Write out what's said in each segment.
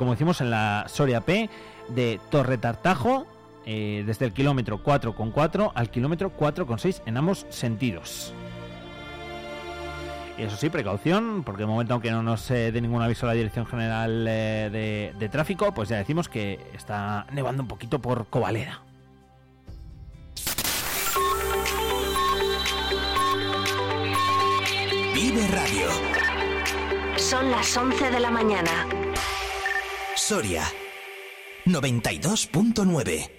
como decimos, en la Soria P de Torre Tartajo, eh, desde el kilómetro 4,4 al kilómetro 4,6 en ambos sentidos. Y eso sí, precaución, porque de momento, aunque no nos dé ningún aviso la Dirección General de, de Tráfico, pues ya decimos que está nevando un poquito por Covalera. Vive Radio. Son las 11 de la mañana. Soria 92.9.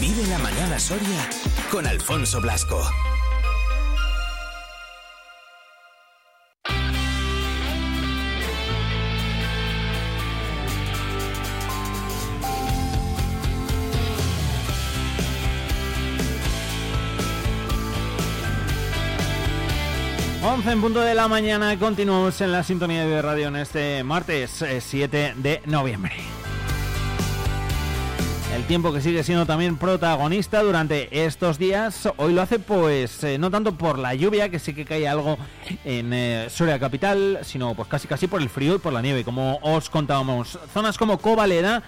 Vive la mañana Soria con Alfonso Blasco. 11 en punto de la mañana, continuamos en la sintonía de radio en este martes 7 eh, de noviembre. El tiempo que sigue siendo también protagonista durante estos días, hoy lo hace pues eh, no tanto por la lluvia, que sí que cae algo en eh, Soria Capital, sino pues casi casi por el frío y por la nieve, como os contábamos. Zonas como Covaleda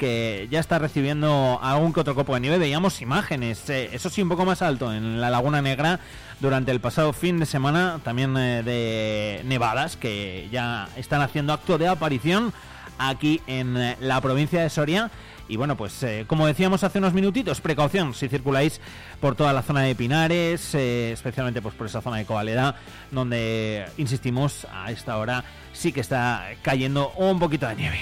que ya está recibiendo algún que otro copo de nieve. Veíamos imágenes, eh, eso sí, un poco más alto, en la Laguna Negra durante el pasado fin de semana, también eh, de nevadas que ya están haciendo acto de aparición aquí en eh, la provincia de Soria. Y bueno, pues como decíamos hace unos minutitos, precaución si circuláis por toda la zona de Pinares, especialmente pues por esa zona de Covaleda, donde, insistimos, a esta hora sí que está cayendo un poquito de nieve.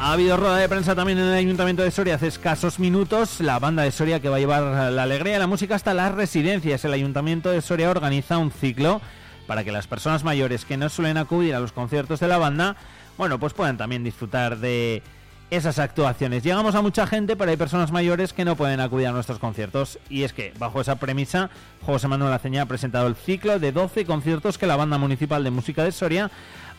Ha habido rueda de prensa también en el Ayuntamiento de Soria hace escasos minutos. La banda de Soria que va a llevar la alegría y la música hasta las residencias. El Ayuntamiento de Soria organiza un ciclo para que las personas mayores que no suelen acudir a los conciertos de la banda, bueno, pues puedan también disfrutar de esas actuaciones. Llegamos a mucha gente, pero hay personas mayores que no pueden acudir a nuestros conciertos. Y es que, bajo esa premisa, José Manuel Aceña ha presentado el ciclo de 12 conciertos que la Banda Municipal de Música de Soria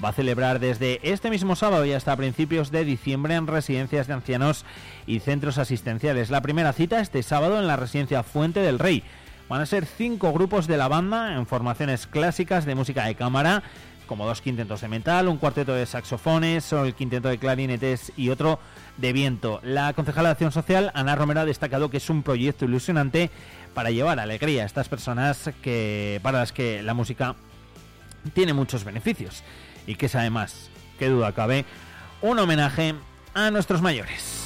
va a celebrar desde este mismo sábado y hasta principios de diciembre en residencias de ancianos y centros asistenciales. La primera cita este sábado en la residencia Fuente del Rey. Van a ser cinco grupos de la banda en formaciones clásicas de música de cámara, como dos quintetos de metal, un cuarteto de saxofones, o el quinteto de clarinetes y otro de viento. La concejala de Acción Social, Ana Romero, ha destacado que es un proyecto ilusionante para llevar alegría a estas personas que, para las que la música tiene muchos beneficios y que es además, qué duda cabe, un homenaje a nuestros mayores.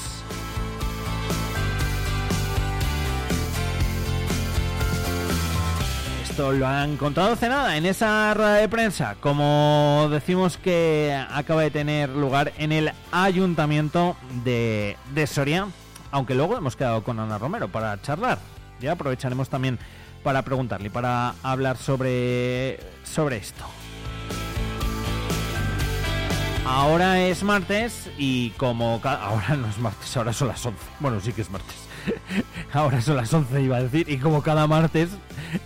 Lo han contado hace nada en esa rueda de prensa, como decimos que acaba de tener lugar en el ayuntamiento de, de Soria, aunque luego hemos quedado con Ana Romero para charlar. Ya aprovecharemos también para preguntarle, para hablar sobre, sobre esto. Ahora es martes y como... Ahora no es martes, ahora son las 11. Bueno, sí que es martes. ahora son las 11 iba a decir. Y como cada martes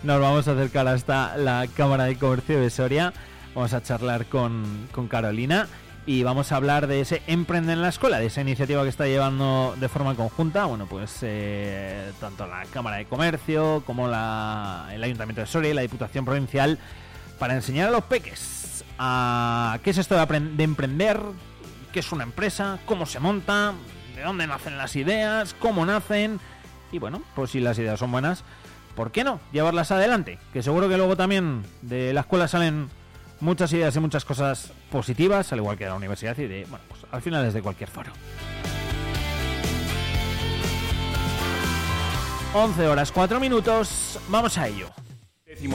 nos vamos a acercar hasta la Cámara de Comercio de Soria. Vamos a charlar con, con Carolina y vamos a hablar de ese Emprende en la Escuela, de esa iniciativa que está llevando de forma conjunta, bueno, pues eh, tanto la Cámara de Comercio como la, el Ayuntamiento de Soria y la Diputación Provincial para enseñar a los peques a qué es esto de, emprender, qué es una empresa, cómo se monta, de dónde nacen las ideas, cómo nacen. Y bueno, pues si las ideas son buenas, ¿por qué no llevarlas adelante? Que seguro que luego también de la escuela salen muchas ideas y muchas cosas positivas, al igual que de la universidad y de, bueno, pues al final desde cualquier foro. 11 horas 4 minutos, vamos a ello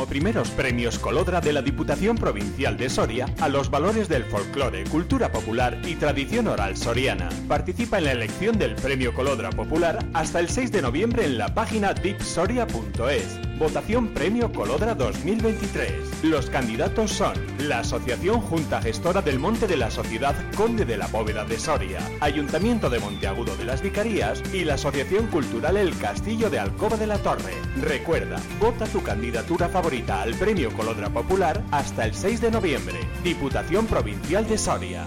primeros premios Colodra de la Diputación Provincial de Soria a los valores del folclore, cultura popular y tradición oral soriana. Participa en la elección del Premio Colodra Popular hasta el 6 de noviembre en la página dipsoria.es. Votación Premio Colodra 2023. Los candidatos son la Asociación Junta Gestora del Monte de la Sociedad Conde de la Bóveda de Soria, Ayuntamiento de Monteagudo de las Vicarías y la Asociación Cultural El Castillo de Alcoba de la Torre. Recuerda, vota tu candidatura favorita al Premio Colodra Popular hasta el 6 de noviembre. Diputación Provincial de Soria.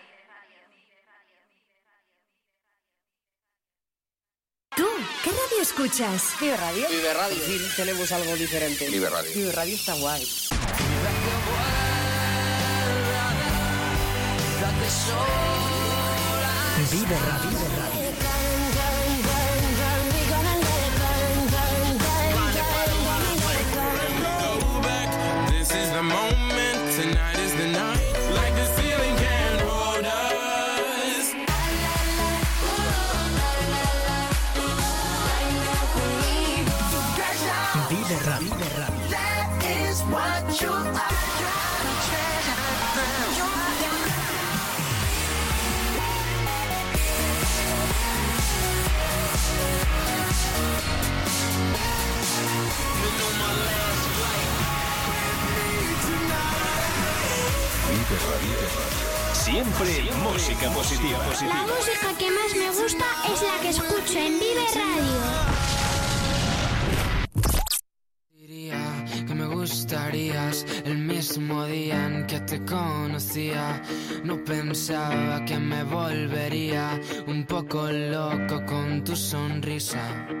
¿Tú qué radio escuchas? Vive Radio. Vive Radio. Sí, tenemos algo diferente. Vive Radio. Vive Radio está guay. Vive Radio. Vive Radio. No pensaba que me volvería un poco loco con tu sonrisa.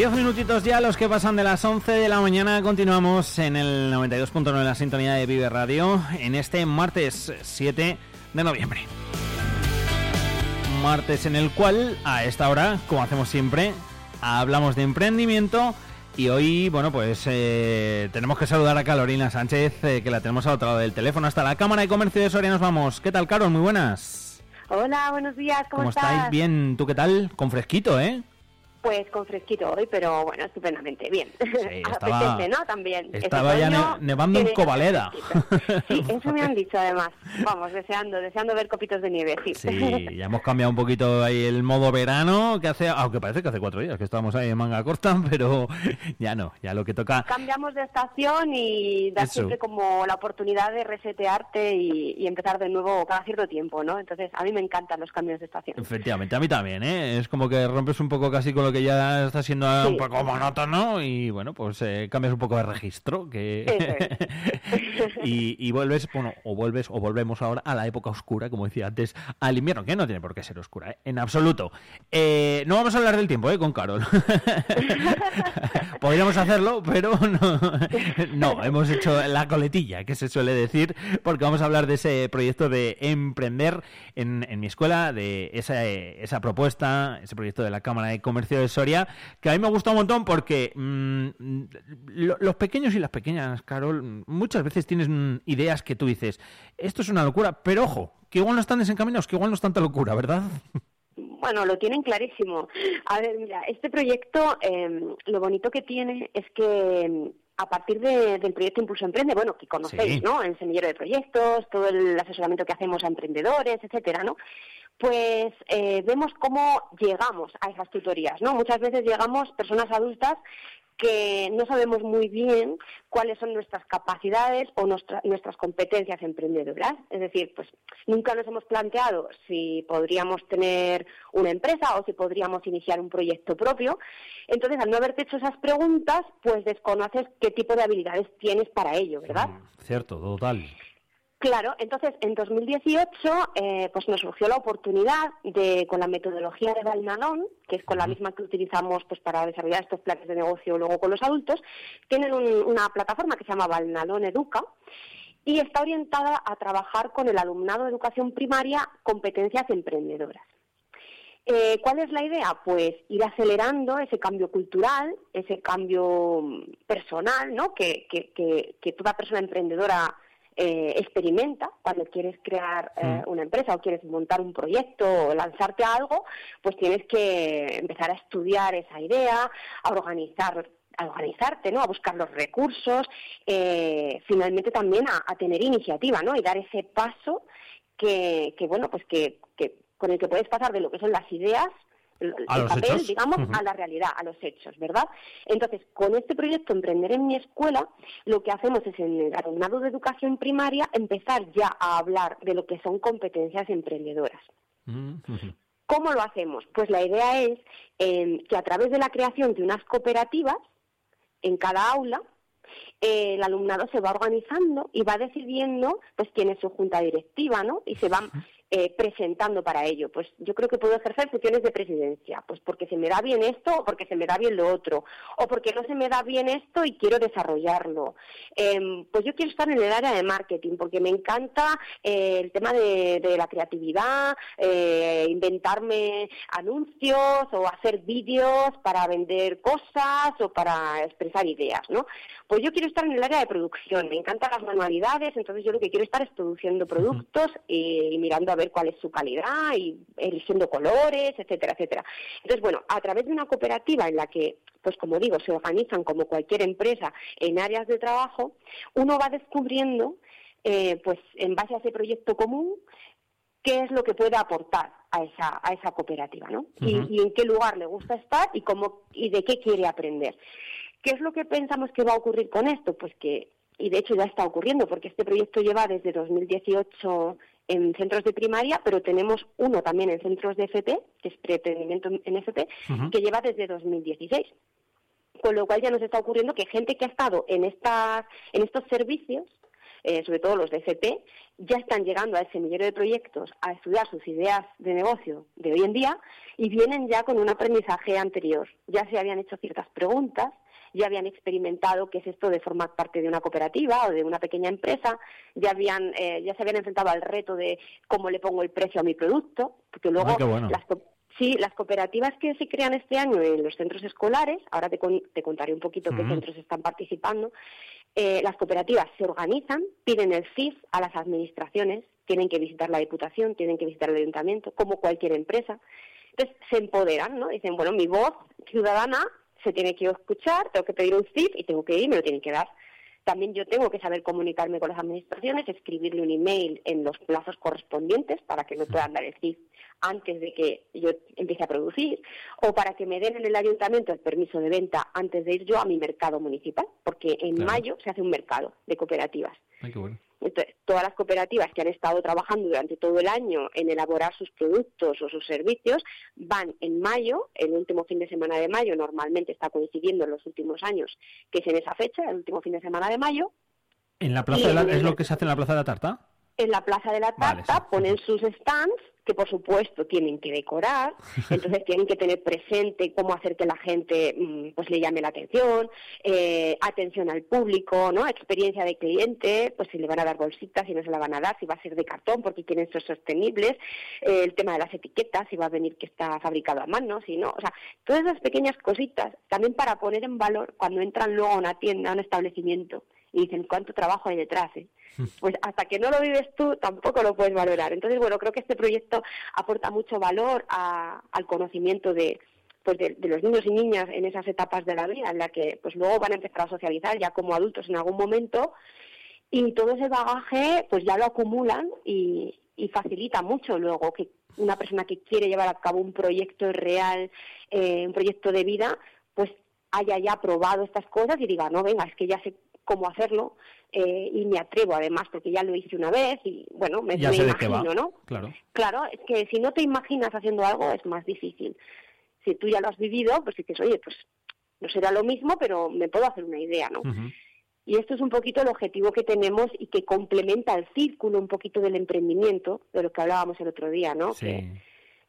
Diez minutitos ya, los que pasan de las 11 de la mañana. Continuamos en el 92.9 de la sintonía de Vive Radio en este martes 7 de noviembre. Martes en el cual, a esta hora, como hacemos siempre, hablamos de emprendimiento. Y hoy, bueno, pues eh, tenemos que saludar a Carolina Sánchez, eh, que la tenemos al otro lado del teléfono. Hasta la Cámara de Comercio de Soria nos vamos. ¿Qué tal, Carol? Muy buenas. Hola, buenos días, ¿cómo, ¿Cómo estás? estáis? Bien, ¿tú qué tal? Con fresquito, ¿eh? Pues con fresquito hoy, pero bueno, estupendamente, bien. estaba- Apetece, ¿no? También. Ese Estaba ya nevando en fresquito. Sí, eso me han dicho además. Vamos, deseando, deseando ver copitos de nieve, sí. Sí, ya hemos cambiado un poquito ahí el modo verano, que hace, aunque parece que hace cuatro días que estábamos ahí en manga corta, pero ya no, ya lo que toca. Cambiamos de estación y da Eso. siempre como la oportunidad de resetearte y, y empezar de nuevo cada cierto tiempo, ¿no? Entonces, a mí me encantan los cambios de estación. Efectivamente, a mí también, ¿eh? Es como que rompes un poco casi con lo que ya está siendo un poco monótono y bueno, pues eh, cambias un poco de registro que y, y vuelves, bueno, o vuelves o volvemos ahora a la época oscura, como decía antes, al invierno, que no tiene por qué ser oscura, ¿eh? en absoluto. Eh, no vamos a hablar del tiempo, ¿eh? Con Carol. Podríamos hacerlo, pero no, no, hemos hecho la coletilla, que se suele decir, porque vamos a hablar de ese proyecto de emprender en, en mi escuela, de esa, esa propuesta, ese proyecto de la Cámara de Comercio de Soria, que a mí me gusta un montón porque mm, lo- los pequeños y las pequeñas, Carol, muchas veces tienes ideas que tú dices, esto es una locura, pero ojo, que igual no están desencaminados, que igual no es tanta locura, ¿verdad? Bueno, lo tienen clarísimo. A ver, mira, este proyecto, eh, lo bonito que tiene es que eh, a partir de- del proyecto Impulso Emprende, bueno, que conocéis, Sí. ¿no? El semillero de proyectos, todo el asesoramiento que hacemos a emprendedores, etcétera, ¿no? Pues eh, vemos cómo llegamos a esas tutorías, ¿no? Muchas veces llegamos personas adultas que no sabemos muy bien cuáles son nuestras capacidades o nuestra- nuestras competencias emprendedoras. Es decir, pues nunca nos hemos planteado si podríamos tener una empresa o si podríamos iniciar un proyecto propio. Entonces, al no haberte hecho esas preguntas, pues desconoces qué tipo de habilidades tienes para ello, ¿verdad? Cierto, total. Claro, entonces en 2018 eh, pues nos surgió la oportunidad de, con la metodología de Valnanón, que es con la misma que utilizamos pues para desarrollar estos planes de negocio luego con los adultos, tienen un- una plataforma que se llama Valnanón Educa y está orientada a trabajar con el alumnado de educación primaria competencias emprendedoras. Eh, ¿Cuál es la idea? Pues ir acelerando ese cambio cultural, ese cambio mm, personal, ¿no? Que, que- que- que toda persona emprendedora eh, experimenta cuando quieres crear eh, una empresa o quieres montar un proyecto o lanzarte a algo, pues tienes que empezar a estudiar esa idea, a organizar a organizarte, ¿no? A buscar los recursos, eh, finalmente también a, a tener iniciativa, ¿no? Y dar ese paso que, que bueno, pues que, que con el que puedes pasar de lo que son las ideas el papel, hechos. digamos, a la realidad, a los hechos, ¿verdad? Entonces, con este proyecto Emprender en mi escuela, lo que hacemos es en el alumnado de educación primaria empezar ya a hablar de lo que son competencias emprendedoras. ¿Cómo lo hacemos? Pues la idea es eh, que a través de la creación de unas cooperativas en cada aula, eh, el alumnado se va organizando y va decidiendo pues quién es su junta directiva, ¿no? Y se van eh, presentando para ello. Pues yo creo que puedo ejercer funciones de presidencia, pues porque se me da bien esto o porque se me da bien lo otro, o porque no se me da bien esto y quiero desarrollarlo. Em, pues yo quiero estar en el área de marketing porque me encanta eh, el tema de, de la creatividad, eh, inventarme anuncios o hacer vídeos para vender cosas o para expresar ideas, ¿no? Pues yo quiero estar en el área de producción, me encantan las manualidades, entonces yo lo que quiero estar es produciendo productos y, y mirando a ver cuál es su calidad y eligiendo colores, etcétera, etcétera. Entonces, bueno, a través de una cooperativa en la que, pues como digo, se organizan como cualquier empresa en áreas de trabajo, uno va descubriendo, eh, pues en base a ese proyecto común, qué es lo que puede aportar a esa, a esa cooperativa, ¿no? Y- y, en qué lugar le gusta estar y cómo y de qué quiere aprender. ¿Qué es lo que pensamos que va a ocurrir con esto? Pues que, y de hecho ya está ocurriendo, porque este proyecto lleva desde 2018 en centros de primaria, pero tenemos uno también en centros de FP, que es pretendimiento en FP, que lleva desde 2016. Con lo cual ya nos está ocurriendo que gente que ha estado en estas, en estos servicios eh, sobre todo los de FP, ya están llegando al semillero de proyectos a estudiar sus ideas de negocio de hoy en día y vienen ya con un aprendizaje anterior. Ya se habían hecho ciertas preguntas, ya habían experimentado qué es esto de formar parte de una cooperativa o de una pequeña empresa, ya habían eh, ya se habían enfrentado al reto de cómo le pongo el precio a mi producto, porque luego las Sí, las cooperativas que se crean este año en los centros escolares, ahora te, te contaré un poquito qué centros están participando, eh, las cooperativas se organizan, piden el CIF a las administraciones, tienen que visitar la Diputación, tienen que visitar el Ayuntamiento, como cualquier empresa. Entonces se empoderan, ¿no? Dicen, bueno, mi voz ciudadana se tiene que escuchar, tengo que pedir un CIF y tengo que ir, me lo tienen que dar. También yo tengo que saber comunicarme con las administraciones, escribirle un email en los plazos correspondientes para que me puedan dar el CIF antes de que yo empiece a producir, o para que me den en el ayuntamiento el permiso de venta antes de ir yo a mi mercado municipal, porque en mayo se hace un mercado de cooperativas. Entonces, todas las cooperativas que han estado trabajando durante todo el año en elaborar sus productos o sus servicios van en mayo, el último fin de semana de mayo, normalmente está coincidiendo en los últimos años, que es en esa fecha, el último fin de semana de mayo. ¿En la plaza de la, ¿Es lo que se hace en la Plaza de la Tarta? En la Plaza de la Tarta ponen sus stands que por supuesto tienen que decorar, entonces tienen que tener presente cómo hacer que la gente mm, pues le llame la atención, eh, atención al público, ¿no? Experiencia de cliente, pues si le van a dar bolsitas, si no se la van a dar, si va a ser de cartón porque quieren ser sostenibles, eh, el tema de las etiquetas, si va a venir que está fabricado a mano, si no, o sea, todas esas pequeñas cositas también para poner en valor cuando entran luego a una tienda, a un establecimiento y dicen cuánto trabajo hay detrás. ¿eh? Pues hasta que no lo vives tú tampoco lo puedes valorar. Entonces, bueno, creo que este proyecto aporta mucho valor al conocimiento de, pues de, los niños y niñas en esas etapas de la vida en la que pues luego van a empezar a socializar ya como adultos en algún momento y todo ese bagaje pues ya lo acumulan y, facilita mucho luego que una persona que quiere llevar a cabo un proyecto real, eh, un proyecto de vida, pues haya ya probado estas cosas y diga, no, venga, es que ya sé cómo hacerlo eh, y me atrevo además porque ya lo hice una vez y bueno, me, imagino, ¿no? Claro. Claro, es que si no te imaginas haciendo algo es más difícil. Si tú ya lo has vivido, pues dices, oye, pues no será lo mismo, pero me puedo hacer una idea, ¿no? Y esto es un poquito el objetivo que tenemos y que complementa el círculo un poquito del emprendimiento, de lo que hablábamos el otro día, ¿no? Sí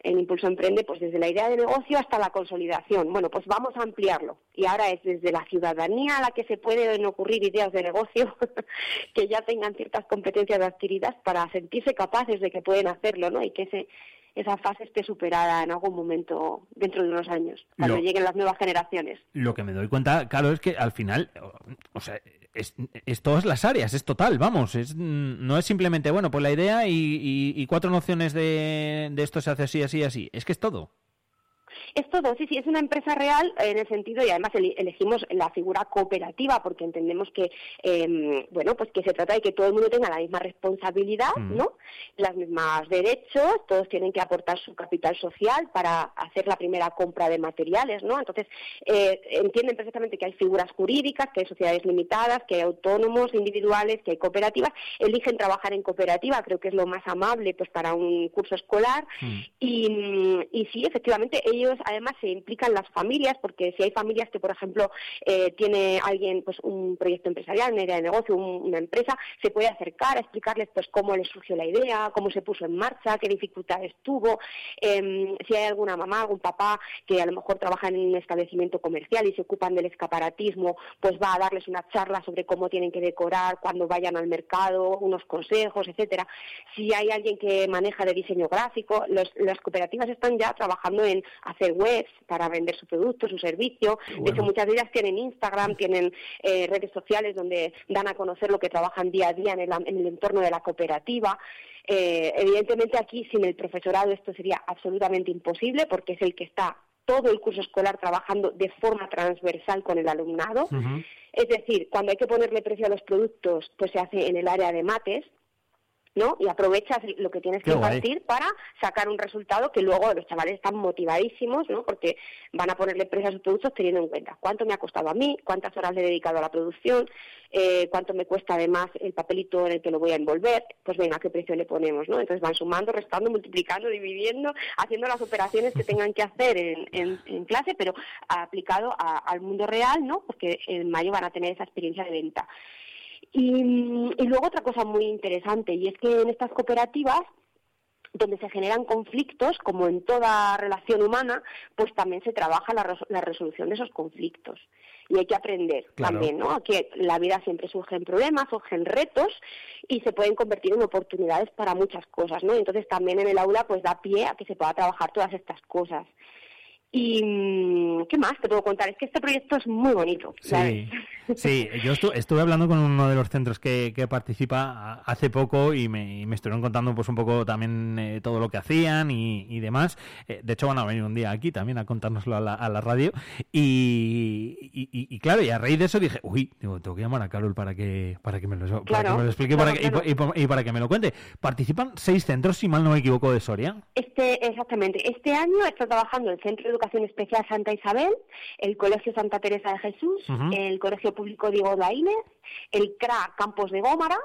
en Impulso Emprende, pues desde la idea de negocio hasta la consolidación. Bueno, pues vamos a ampliarlo. Y ahora es desde la ciudadanía a la que se pueden ocurrir ideas de negocio que ya tengan ciertas competencias adquiridas para sentirse capaces de que pueden hacerlo, ¿no? Y que ese, esa fase esté superada en algún momento dentro de unos años, cuando lleguen las nuevas generaciones. Lo que me doy cuenta, claro, es que al final, o sea, es, es, todas las áreas, es total, vamos, es, no es simplemente, bueno, pues la idea y, cuatro nociones de, de, esto se hace así, así, así, es que es todo. Es todo, sí, sí, es una empresa real en el sentido, y además elegimos la figura cooperativa porque entendemos que, em, bueno, pues que se trata de que todo el mundo tenga la misma responsabilidad, mm. ¿no? Las mismas derechos, todos tienen que aportar su capital social para hacer la primera compra de materiales, ¿no? Entonces, eh, entienden perfectamente que hay figuras jurídicas, que hay sociedades limitadas, que hay autónomos individuales, que hay cooperativas, eligen trabajar en cooperativa, creo que es lo más amable pues para un curso escolar, mm. y, y sí, efectivamente, ellos además se implican las familias, porque si hay familias que, por ejemplo, eh, tiene alguien pues un proyecto empresarial, una idea de negocio, una empresa, se puede acercar a explicarles pues cómo les surgió la idea, cómo se puso en marcha, qué dificultades tuvo, em, si hay alguna mamá, algún papá que a lo mejor trabaja en un establecimiento comercial y se ocupan del escaparatismo, pues va a darles una charla sobre cómo tienen que decorar cuando vayan al mercado, unos consejos, etcétera. Si hay alguien que maneja de diseño gráfico, las cooperativas están ya trabajando en hacer webs para vender su producto, su servicio. De hecho, muchas de ellas tienen Instagram, tienen eh, redes sociales donde dan a conocer lo que trabajan día a día en el, entorno de la cooperativa. Eh, evidentemente aquí sin el profesorado esto sería absolutamente imposible porque es el que está todo el curso escolar trabajando de forma transversal con el alumnado. Es decir, cuando hay que ponerle precio a los productos, pues se hace en el área de mates, ¿no? Y aprovechas lo que tienes que impartir para sacar un resultado que luego los chavales están motivadísimos, ¿no? Porque van a ponerle precio a sus productos teniendo en cuenta cuánto me ha costado a mí, cuántas horas le he dedicado a la producción, eh, cuánto me cuesta además el papelito en el que lo voy a envolver, pues venga, qué precio le ponemos, ¿no? Entonces van sumando, restando, multiplicando, dividiendo, haciendo las operaciones que tengan que hacer en, en, clase, pero aplicado al mundo real, ¿no? Porque en mayo van a tener esa experiencia de venta. Y, y luego otra cosa muy interesante, y es que en estas cooperativas donde se generan conflictos, como en toda relación humana, pues también se trabaja la, la resolución de esos conflictos. Y hay que aprender Claro. también, ¿no? A que la vida siempre surgen problemas, surgen retos y se pueden convertir en oportunidades para muchas cosas, ¿no? Entonces también en el aula pues da pie a que se pueda trabajar todas estas cosas. Y mm, ¿qué más te puedo contar? Es que este proyecto es muy bonito. ¿sabes? Sí, sí, yo estu- estuve hablando con uno de los centros que, que participa hace poco y me, y me estuvieron contando pues un poco también eh, todo lo que hacían y, y demás. Eh, de hecho van a venir un día aquí también a contárnoslo a la, a la radio y, y- claro, y a raíz de eso dije, uy, digo, tengo que llamar a Carol para que para que me lo, para Claro, que me lo explique claro, para que- y claro. para que me lo cuente. Participan seis centros, si mal no me equivoco, de Soria. Este, exactamente. Este año está trabajando el Centro Educación Especial Santa Isabel, el Colegio Santa Teresa de Jesús, el Colegio Público Diego Laínez, el CRA Campos de Gómara,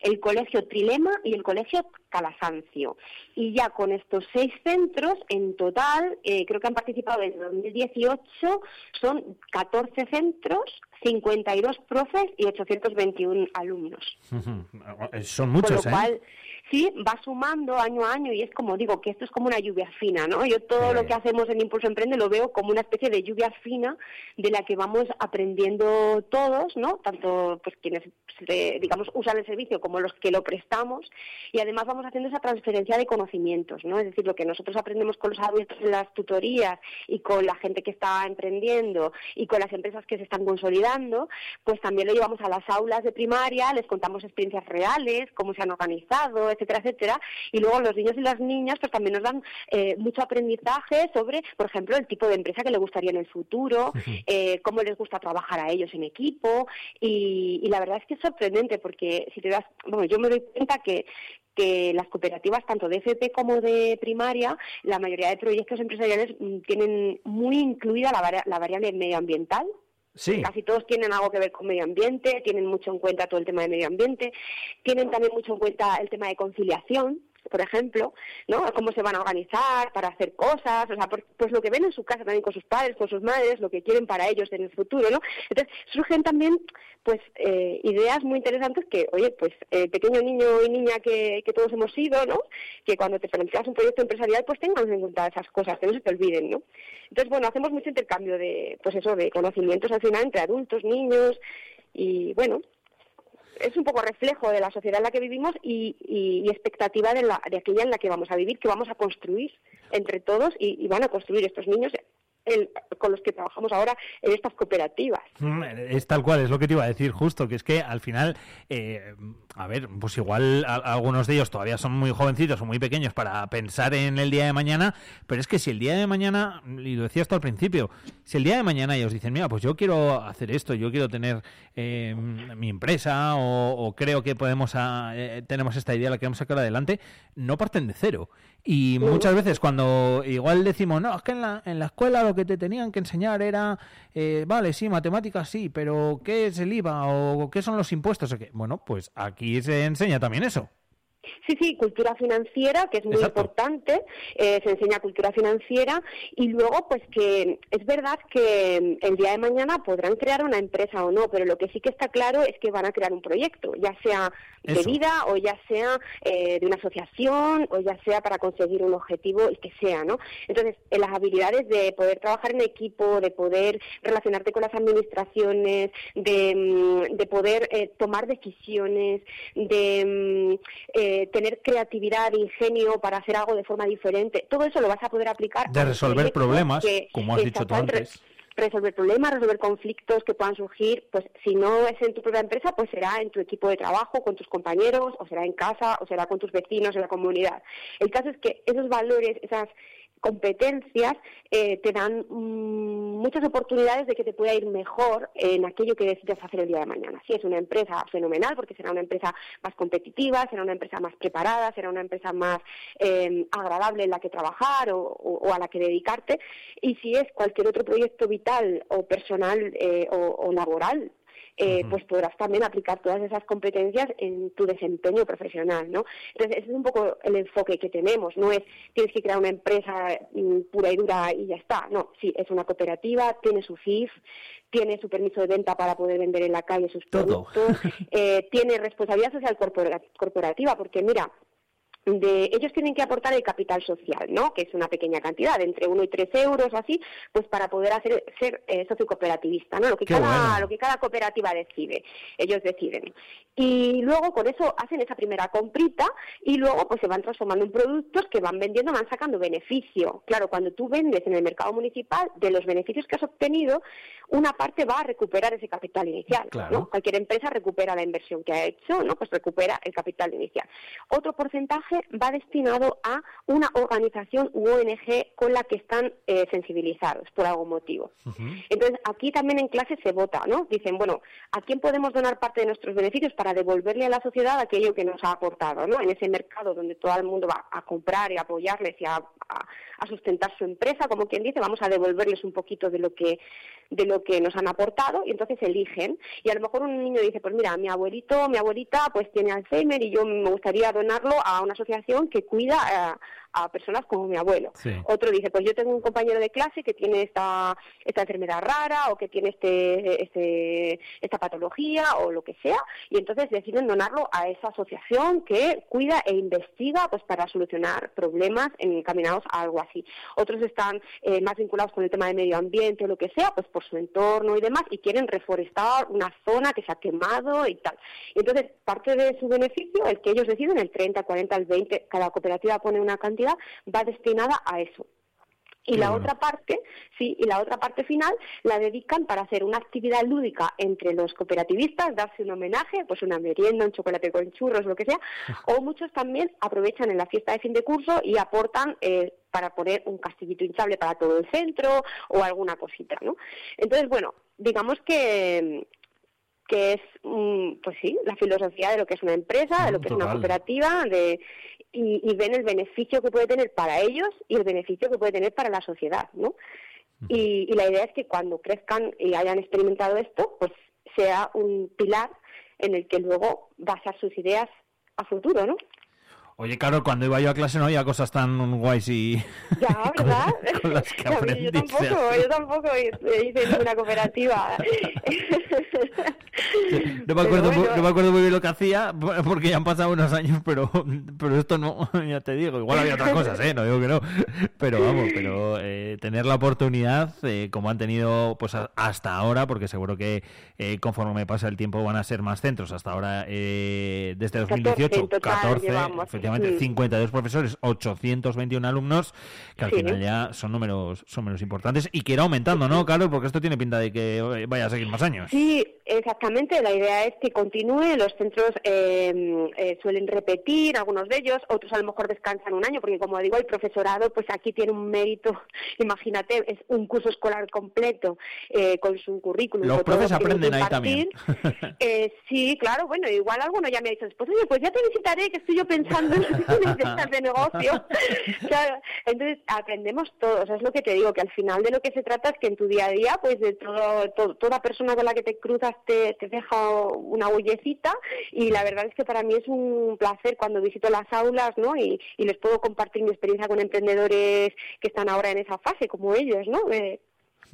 el Colegio Trilema y el Colegio Calasancio. Y ya con estos seis centros, en total, eh, creo que han participado desde 2018, son 14 centros, 52 profes y 821 alumnos. Ujú. Son Con muchos, lo ¿eh? cual, sí, va sumando año a año y es como digo, que esto es como una lluvia fina, ¿no? Yo todo Sí. lo que hacemos en Impulso Emprende lo veo como una especie de lluvia fina de la que vamos aprendiendo todos, ¿no? Tanto pues quienes, digamos, usan el servicio como los que lo prestamos y además vamos haciendo esa transferencia de conocimientos, ¿no? Es decir, lo que nosotros aprendemos con los adultos en las tutorías y con la gente que está emprendiendo y con las empresas que se están consolidando, pues también lo llevamos a las aulas de primaria, les contamos experiencias reales, cómo se han organizado, etcétera, etcétera, y luego los niños y las niñas pues también nos dan eh, mucho aprendizaje sobre, por ejemplo, el tipo de empresa que les gustaría en el futuro, eh, cómo les gusta trabajar a ellos en equipo, y, y la verdad es que es sorprendente porque si te das, bueno, yo me doy cuenta que que las cooperativas, tanto de FP como de primaria, la mayoría de proyectos empresariales mm, tienen muy incluida la, la variable medioambiental, Sí. Casi todos tienen algo que ver con medio ambiente, tienen mucho en cuenta todo el tema de medio ambiente, tienen también mucho en cuenta el tema de conciliación, por ejemplo, ¿no? Cómo se van a organizar para hacer cosas, o sea, por- pues lo que ven en su casa también con sus padres, con sus madres, lo que quieren para ellos en el futuro, ¿no? Entonces surgen también, pues, eh, ideas muy interesantes que, oye, pues, eh, pequeño niño y niña que, todos hemos sido, ¿no? Que cuando te planteas un proyecto empresarial, pues tengas en cuenta esas cosas, que no se te olviden, ¿no? Entonces, bueno, hacemos mucho intercambio de, pues eso, de conocimientos al final entre adultos, niños, y bueno, es un poco reflejo de la sociedad en la que vivimos y, y- y expectativa de, la, de aquella en la que vamos a vivir, que vamos a construir entre todos y, y van a construir estos niños el- con los que trabajamos ahora en estas cooperativas. Mm, Es tal cual, es lo que te iba a decir justo, que es que al final, eh, a ver, pues igual a- algunos de ellos todavía son muy jovencitos o muy pequeños para pensar en el día de mañana, pero es que si el día de mañana, y lo decía hasta al principio, si el día de mañana ellos dicen, mira, pues yo quiero hacer esto, yo quiero tener eh, mi empresa o, o creo que podemos, a- eh, tenemos esta idea, la queremos sacar adelante, no parten de cero. Y muchas veces cuando igual decimos, no, es que en la, en la escuela lo que te tenían que enseñar era, eh, vale, sí, matemáticas sí, pero ¿qué es el IVA o qué son los impuestos? Bueno, pues aquí se enseña también eso. Sí, sí, cultura financiera, que es muy Exacto. importante, eh, se enseña cultura financiera y luego pues que es verdad que mm, el día de mañana podrán crear una empresa o no, pero lo que sí que está claro es que van a crear un proyecto, ya sea de vida o ya sea eh, de una asociación o ya sea para conseguir un objetivo, el que sea, ¿no? Entonces, en las habilidades de poder trabajar en equipo, de poder relacionarte con las administraciones, de, mm, de poder eh, tomar decisiones, de mm, eh, tener creatividad ingenio para hacer algo de forma diferente, todo eso lo vas a poder aplicar De resolver problemas, que- como has dicho tú antes. resolver problemas, resolver conflictos que puedan surgir, pues si no es en tu propia empresa, pues será en tu equipo de trabajo, con tus compañeros, o será en casa, o será con tus vecinos en la comunidad. El caso es que esos valores, esas competencias eh, te dan mm, muchas oportunidades de que te pueda ir mejor en aquello que decidas hacer el día de mañana. Si es una empresa fenomenal, porque será una empresa más competitiva, será una empresa más preparada, será una empresa más eh, agradable en la que trabajar o a la que dedicarte. Y si es cualquier otro proyecto vital o personal eh, o, o laboral, eh, pues podrás también aplicar todas esas competencias en tu desempeño profesional, ¿no? Entonces, ese es un poco el enfoque que tenemos, no es tienes que crear una empresa mm, pura y dura y ya está, no, sí, es una cooperativa, tiene su CIF, tiene su permiso de venta para poder vender en la calle sus productos, eh, tiene responsabilidad social corporativa, porque mira, de ellos tienen que aportar el capital social, ¿no? Que es una pequeña cantidad, entre 1 y 3 euros o así, pues para poder hacer ser eh, socio cooperativista, ¿no? Lo que cada lo que cada cooperativa decide, ellos deciden. Y luego con eso hacen esa primera comprita y luego pues se van transformando en productos que van vendiendo, van sacando beneficio. Claro, cuando tú vendes en el mercado municipal, de los beneficios que has obtenido, una parte va a recuperar ese capital inicial, ¿no? Cualquier empresa recupera la inversión que ha hecho, ¿no? Pues recupera el capital inicial. Otro porcentaje va destinado a una organización u ONG con la que están eh, sensibilizados por algún motivo. Entonces, aquí también en clase se vota, ¿no? Dicen, bueno, ¿a quién podemos donar parte de nuestros beneficios para devolverle a la sociedad aquello que nos ha aportado, ¿no? En ese mercado donde todo el mundo va a comprar y apoyarles y a a sustentar su empresa, como quien dice, vamos a devolverles un poquito de lo que de lo que nos han aportado y entonces eligen. Y a lo mejor un niño dice pues mira mi abuelito mi abuelita pues tiene Alzheimer y yo me gustaría donarlo a una asociación que cuida a, personas como mi abuelo. Otro dice, pues yo tengo un compañero de clase que tiene esta, esta enfermedad rara o que tiene este, este, esta patología o lo que sea, y entonces deciden donarlo a esa asociación que cuida e investiga pues para solucionar problemas encaminados a algo así. Otros están eh, más vinculados con el tema de medio ambiente o lo que sea, pues por su entorno y demás, y quieren reforestar una zona que se ha quemado y tal. Y entonces, parte de su beneficio, el que ellos deciden, el 30, 40, el 20, cada cooperativa pone una cantidad va destinada a eso. Y la otra parte, sí, y la otra parte final la dedican para hacer una actividad lúdica entre los cooperativistas, darse un homenaje, pues una merienda, un chocolate con churros, lo que sea, o muchos también aprovechan en la fiesta de fin de curso y aportan eh, para poner un castillito hinchable para todo el centro o alguna cosita, ¿no? Entonces, bueno, digamos que que es, pues sí, la filosofía de lo que es una empresa, de lo que es una cooperativa, de y, ven el beneficio que puede tener para ellos y el beneficio que puede tener para la sociedad, ¿no? Y, y, la idea es que cuando crezcan y hayan experimentado esto, pues sea un pilar en el que luego basar sus ideas a futuro, ¿no? Oye, claro, cuando iba yo a clase no había cosas tan guays y... Ya, ¿verdad? con, las que yo tampoco, yo tampoco hice ninguna cooperativa. no, me acuerdo, no me acuerdo muy bien lo que hacía, porque ya han pasado unos años, pero, pero esto no, ya te digo, igual había otras cosas, ¿eh? No digo que no. Pero vamos, pero eh, tener la oportunidad, eh, como han tenido pues hasta ahora, porque seguro que eh, conforme pasa el tiempo van a ser más centros, hasta ahora eh, desde 2018, 14, 14 52 profesores, 821 alumnos, que al final ya son números, son números importantes y que irá aumentando, ¿no, Carlos? Porque esto tiene pinta de que vaya a seguir más años. Sí, exactamente. La idea es que continúe. Los centros eh, eh, suelen repetir, algunos de ellos, otros a lo mejor descansan un año, porque como digo, el profesorado, pues aquí tiene un mérito, imagínate, es un curso escolar completo eh, con su currículum. Los profes aprenden ahí también. sí, claro, bueno, igual alguno ya me ha dicho después, oye, pues ya te visitaré, que estoy yo pensando de negocio. entonces aprendemos todos, es lo que te digo, que al final de lo que se trata es que en tu día a día, pues de todo, toda persona con la que te cruzas te, te deja una huellecita y la verdad es que para mí es un placer cuando visito las aulas, ¿no? Y, les puedo compartir mi experiencia con emprendedores que están ahora en esa fase, como ellos, ¿no?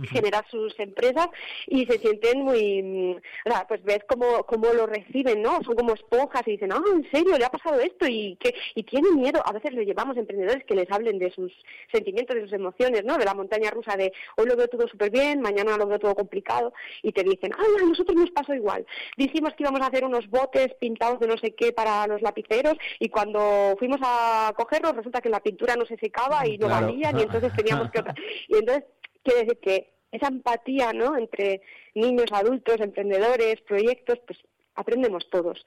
Generar sus empresas y se sienten muy, mm, o sea, pues ves cómo, cómo lo reciben, ¿no? Son como esponjas y dicen, ah, en serio, le ha pasado esto y que y tienen miedo. A veces les llevamos emprendedores que les hablen de sus sentimientos, de sus emociones, ¿no? De la montaña rusa de hoy lo veo todo súper bien, mañana lo veo todo complicado y te dicen, ay, a nosotros nos pasó igual. Dijimos que íbamos a hacer unos botes pintados de no sé qué para los lapiceros y cuando fuimos a cogerlos resulta que la pintura no se secaba y no valían y entonces teníamos que... Y entonces quiere decir que esa empatía, ¿no? Entre niños, adultos, emprendedores, proyectos, pues aprendemos todos.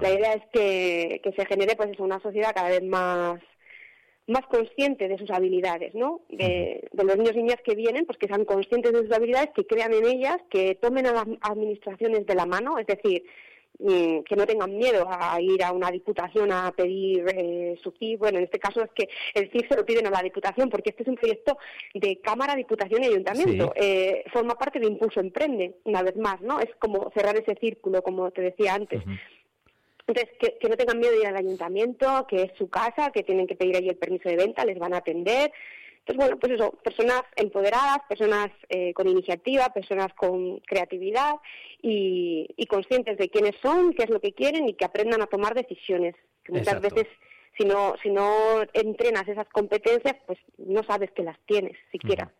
La idea es que, que se genere pues una sociedad cada vez más más consciente de sus habilidades, ¿no? De, de, los niños y niñas que vienen, pues que sean conscientes de sus habilidades, que crean en ellas, que tomen a las administraciones de la mano, es decir, que no tengan miedo a ir a una diputación a pedir eh, su CIF. Bueno, en este caso es que el CIF se lo piden a la diputación porque este es un proyecto de Cámara, Diputación y Ayuntamiento. Eh, forma parte de Impulso Emprende, una vez más, ¿no? Es como cerrar ese círculo, como te decía antes. Entonces, que, que, no tengan miedo de ir al ayuntamiento, que es su casa, que tienen que pedir ahí el permiso de venta, les van a atender. Entonces, bueno, pues eso, personas empoderadas, personas eh, con iniciativa, personas con creatividad y, y, conscientes de quiénes son, qué es lo que quieren y que aprendan a tomar decisiones. Que muchas Exacto. veces, si no, si no entrenas esas competencias, pues no sabes que las tienes siquiera.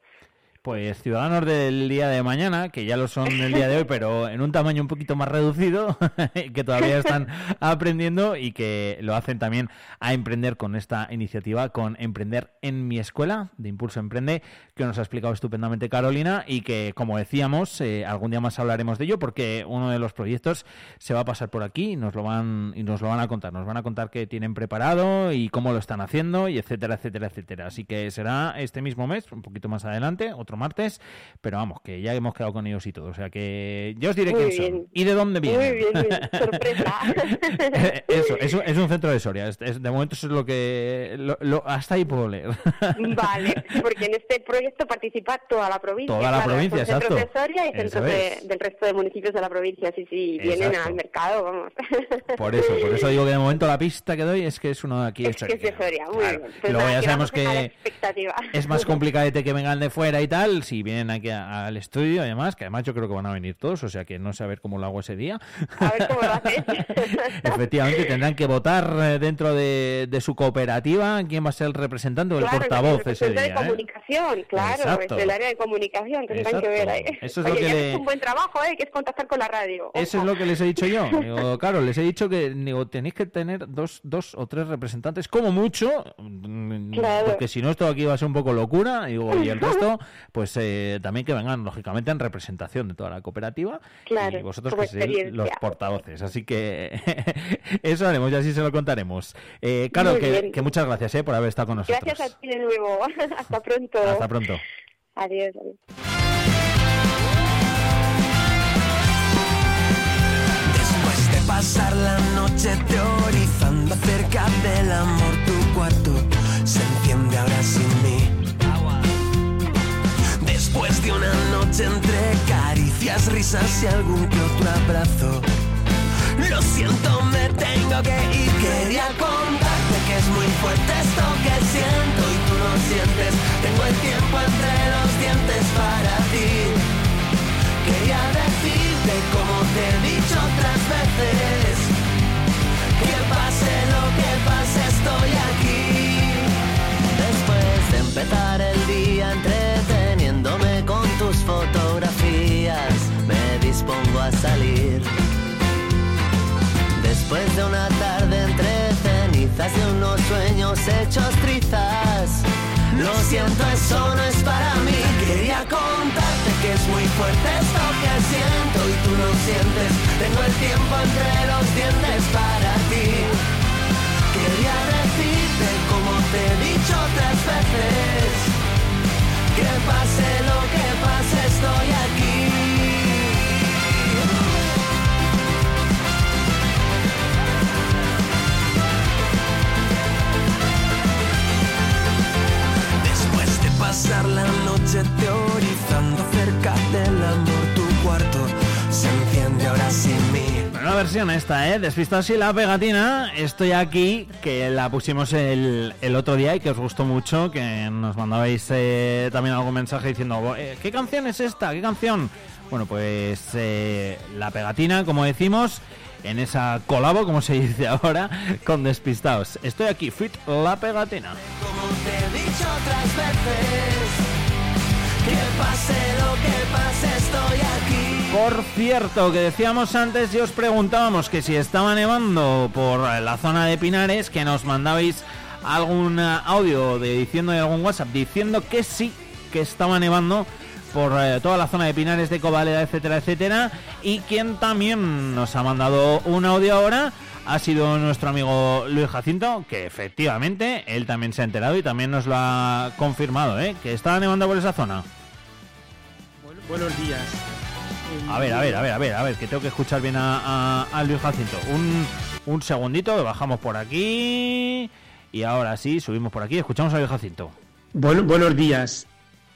Pues ciudadanos del día de mañana, que ya lo son el día de hoy, pero en un tamaño un poquito más reducido, que todavía están aprendiendo y que lo hacen también a emprender con esta iniciativa, con Emprender en mi escuela, de Impulso Emprende, que nos ha explicado estupendamente Carolina y que, como decíamos, eh, algún día más hablaremos de ello porque uno de los proyectos se va a pasar por aquí y nos lo van, y nos lo van a contar. Nos van a contar qué tienen preparado y cómo lo están haciendo y etcétera, etcétera, etcétera. Así que será este mismo mes, un poquito más adelante, otro martes, pero vamos, que ya hemos quedado con ellos y todo. O sea que yo os diré Muy quién bien. son y de dónde vienen. Muy bien, bien. sorpresa. eso, eso es un centro de Soria. De momento eso es lo que... lo- lo- hasta ahí puedo leer. Vale, porque en este proyecto participa toda la provincia. Toda la claro, provincia, son centros exacto. de Soria y centros de- del resto de municipios de la provincia, sí, sí, vienen Exacto. al mercado, vamos. Por eso, por eso digo que de momento la pista que doy es que es uno de aquí es que es de Soria. Muy Claro. bien. Pues Luego nada, ya sabemos que es más complicadete que vengan de fuera y tal, si vienen aquí a- al estudio, además, que además yo creo que van a venir todos, o sea que no sé a ver cómo lo hago ese día. A ver cómo lo haces. Efectivamente, tendrán que votar eh, dentro de, de su cooperativa quién va a ser el representante o el Claro, portavoz el ese día. de ¿eh? comunicación, claro, Exacto. es el área de comunicación, tendrán que ver ahí. Eso es Oye, lo que ya le- es un buen trabajo, ¿eh? que es contactar con la radio. Eso es lo que les he dicho yo. Digo, claro, les he dicho que digo, tenéis que tener dos, dos o tres representantes, como mucho, mm, Claro. porque si no esto aquí va a ser un poco locura, digo, y el resto, pues eh, también que vengan, lógicamente, en representación de toda la cooperativa, Claro, y vosotros que seréis los portavoces. Así que eso haremos y así se lo contaremos. Eh, claro, que, que muchas gracias eh, por haber estado con nosotros. Gracias a ti de nuevo. Hasta pronto. Hasta pronto. Adiós. adiós. Después de pasar la noche teorizando acerca del amor, tu cuarto se enciende ahora sin mí. Después de una noche entre caricias, risas y algún que otro abrazo. Lo siento, me tengo que ir. Quería contarte que es muy fuerte esto que siento y tú no sientes. Tengo el tiempo entre los dientes para ti. Quería decirte como te he dicho otras veces Que pase lo que pase estoy aquí Después de empezar el fotografías Me dispongo a salir. Después de una tarde entre cenizas y unos sueños hechos trizas. Lo siento, eso no es para mí. Quería contarte que es muy fuerte esto que siento y tú no sientes. Tengo el tiempo entre los dientes para ti. Quería decirte como te he dicho otras veces Que pase lo que pase estoy aquí. Después de pasar la noche teorizando acerca del amor, tu cuarto versión esta, ¿eh? Despistados y la pegatina. Estoy aquí, que la pusimos el, el otro día y que os gustó mucho, que nos mandabais eh, también algún mensaje diciendo, eh, ¿qué canción es esta? ¿Qué canción? Bueno, pues eh, la pegatina, como decimos, en esa colabo, como se dice ahora, con Despistados. Estoy aquí, fit la pegatina. Como te he dicho otras veces, estoy aquí. Por cierto, que decíamos antes y os preguntábamos que si estaba nevando por la zona de Pinares, que nos mandabais algún eh, audio de diciendo de algún WhatsApp diciendo que sí, que estaba nevando por eh, toda la zona de Pinares, de Covaleda, etcétera, etcétera. Y quien también nos ha mandado un audio ahora ha sido nuestro amigo Luis Jacinto, que efectivamente él también se ha enterado y también nos lo ha confirmado, ¿eh? que estaba nevando por esa zona. Buenos días. A ver, a ver, a ver, a ver, a ver, que tengo que escuchar bien a, a- a Luis Jacinto. Un, un segundito, bajamos por aquí. Y ahora sí, subimos por aquí, escuchamos a Luis Jacinto. Bueno, buenos días.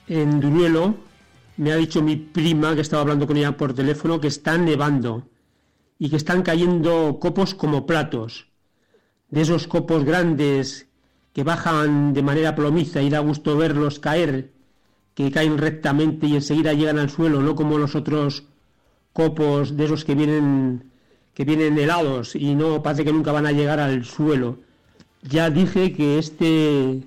En Duruelo me ha dicho mi prima, que estaba hablando con ella por teléfono, que está nevando y que están cayendo copos como platos. De esos copos grandes que bajan de manera plomiza y da gusto verlos caer, que caen rectamente y enseguida llegan al suelo, no como los otros copos de esos que vienen que vienen helados y no parece que nunca van a llegar al suelo. Ya dije que este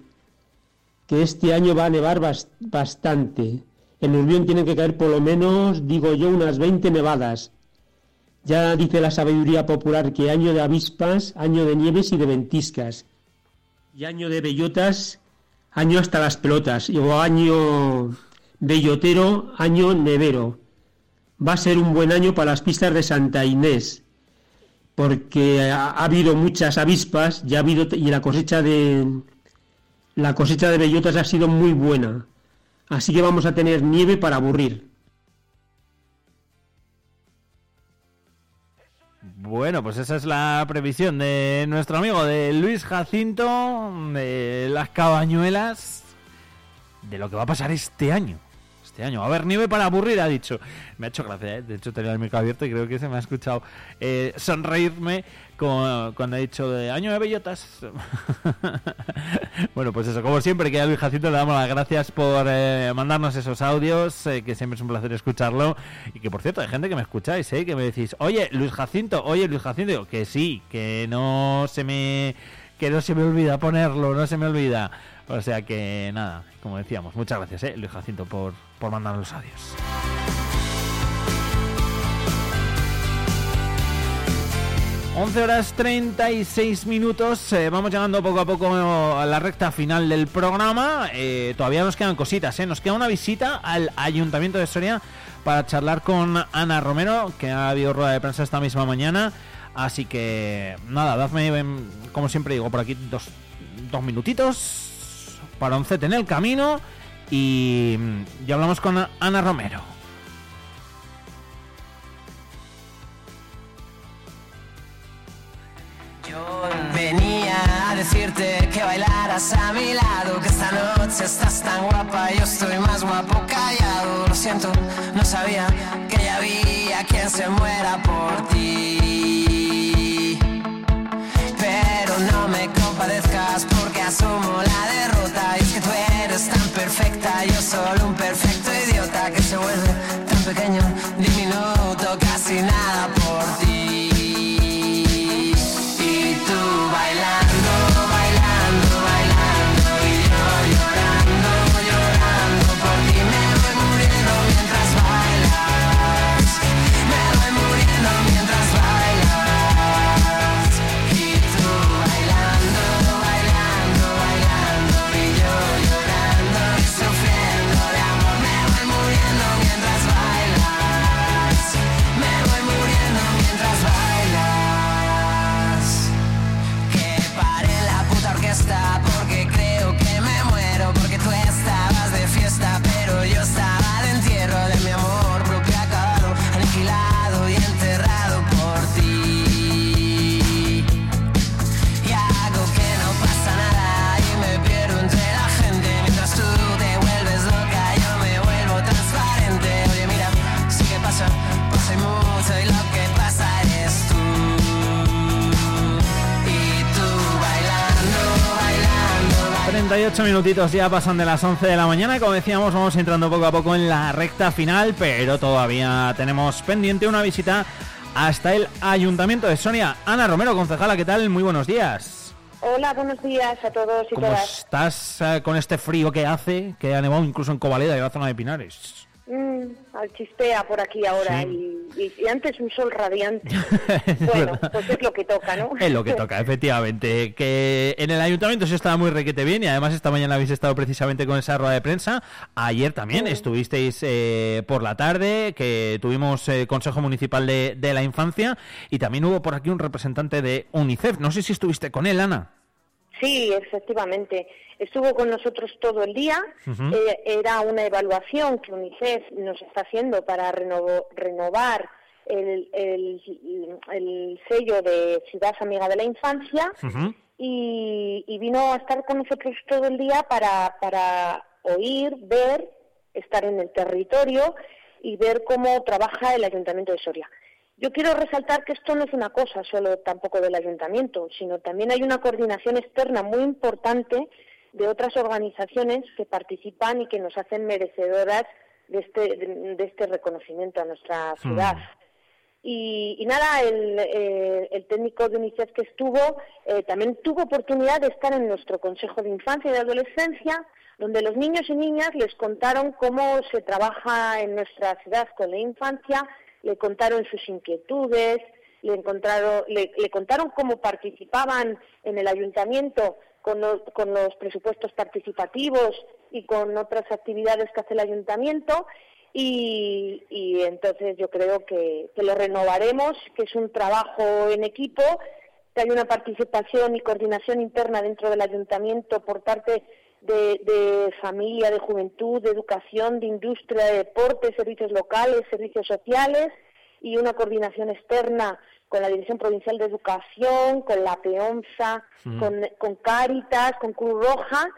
que este año va a nevar bas- bastante. En Urbión tienen que caer por lo menos, digo yo, unas 20 nevadas. Ya dice la sabiduría popular que año de avispas, año de nieves y de ventiscas. Y año de bellotas, año hasta las pelotas. O año bellotero, año nevero. Va a ser un buen año para las pistas de Santa Inés porque ha, ha habido muchas avispas ha habido y la cosecha de la cosecha de bellotas ha sido muy buena así que vamos a tener nieve para aburrir Bueno, pues esa es la previsión de nuestro amigo de Luis Jacinto, de las cabañuelas, de lo que va a pasar este año. Este año. A haber nieve para aburrir, ha dicho. Me ha hecho gracia, ¿eh? De hecho, tenía el micro abierto y creo que se me ha escuchado eh, sonreírme cuando ha dicho de año de bellotas. bueno, pues eso, como siempre, que a Luis Jacinto le damos las gracias por eh, mandarnos esos audios, que siempre es un placer escucharlo. Y que, por cierto, hay gente que me escucháis, que me decís, oye, Luis Jacinto, oye, Luis Jacinto, que sí, que no se me que no se me olvida ponerlo, no se me olvida. O sea que nada, como decíamos, muchas gracias, eh, Luis Jacinto, por, por mandarnos los audios. Once horas 36 minutos, eh, vamos llegando poco a poco a la recta final del programa. Eh, todavía nos quedan cositas, nos queda una visita al Ayuntamiento de Soria para charlar con Ana Romero, que ha habido rueda de prensa esta misma mañana. Así que nada, dadme, em, como siempre digo, por aquí dos, dos minutitos para un CET en el camino y mm, ya hablamos con Ana Romero. Venía a decirte que bailaras a mi lado, que esta noche estás tan guapa, yo estoy más guapo callado. Lo siento, no sabía que ya había quien se muera por ti. Pero no me compadezcas porque asumo la derrota. Perfecta, yo solo un perfecto minutitos ya pasan de las 11 de la mañana. Como decíamos, vamos entrando poco a poco en la recta final, pero todavía tenemos pendiente una visita hasta el Ayuntamiento de Sonia. Ana Romero, concejala, ¿qué tal? Muy buenos días. Hola, buenos días a todos y ¿Cómo todas. estás eh, con este frío que hace, que ha nevado incluso en Covaleda y la zona de Pinares? Mm, al chispea por aquí ahora Sí. y, y- y antes un sol radiante. bueno, pues es lo que toca, ¿no? Es lo que toca, efectivamente. Que en el ayuntamiento se estaba muy requete bien y además esta mañana habéis estado precisamente con esa rueda de prensa. Ayer también estuvisteis eh, por la tarde, que tuvimos eh, Consejo Municipal de, de la Infancia y también hubo por aquí un representante de UNICEF. No sé si estuviste con él, Ana. Sí, efectivamente. Estuvo con nosotros todo el día. Eh, era una evaluación que UNICEF nos está haciendo para renovar el, el, sello de Ciudad Amiga de la Infancia. y, vino a estar con nosotros todo el día para, para oír, ver, estar en el territorio y ver cómo trabaja el Ayuntamiento de Soria. Yo quiero resaltar que esto no es una cosa solo tampoco del ayuntamiento, sino también hay una coordinación externa muy importante de otras organizaciones que participan y que nos hacen merecedoras de este, de, este reconocimiento a nuestra mm. ciudad. Y, nada, el, eh, el, técnico de UNICEF que estuvo eh, también tuvo oportunidad de estar en nuestro Consejo de Infancia y de Adolescencia, donde los niños y niñas les contaron cómo se trabaja en nuestra ciudad con la infancia le contaron sus inquietudes, le, encontraron, le, contaron cómo participaban en el ayuntamiento con los, con los presupuestos participativos y con otras actividades que hace el ayuntamiento. Y, y, entonces yo creo que, que, lo renovaremos, que es un trabajo en equipo, que hay una participación y coordinación interna dentro del ayuntamiento por parte de, de, familia, de juventud, de educación, de industria, de deporte, servicios locales, servicios sociales y una coordinación externa con la Dirección Provincial de Educación, con la Peonza, con, con Cáritas, con Cruz Roja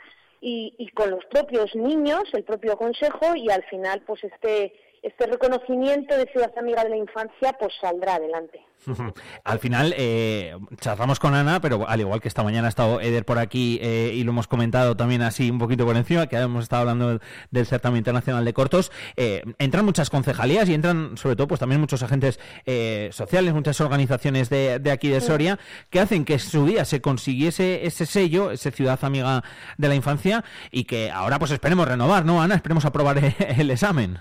y, y con los propios niños, el propio Consejo y al final pues este este reconocimiento de Ciudad Amiga de la Infancia pues saldrá adelante. Al final, eh, charlamos con Ana, pero al igual que esta mañana ha estado Eder por aquí eh, y lo hemos comentado también así un poquito por encima, que hemos estado hablando del certamen internacional de cortos, eh, entran muchas concejalías y entran sobre todo pues también muchos agentes eh, sociales, muchas organizaciones de, de, aquí de Soria, que hacen que su día se consiguiese ese sello, ese Ciudad Amiga de la Infancia y que ahora pues esperemos renovar, ¿no, Ana? Esperemos aprobar el examen.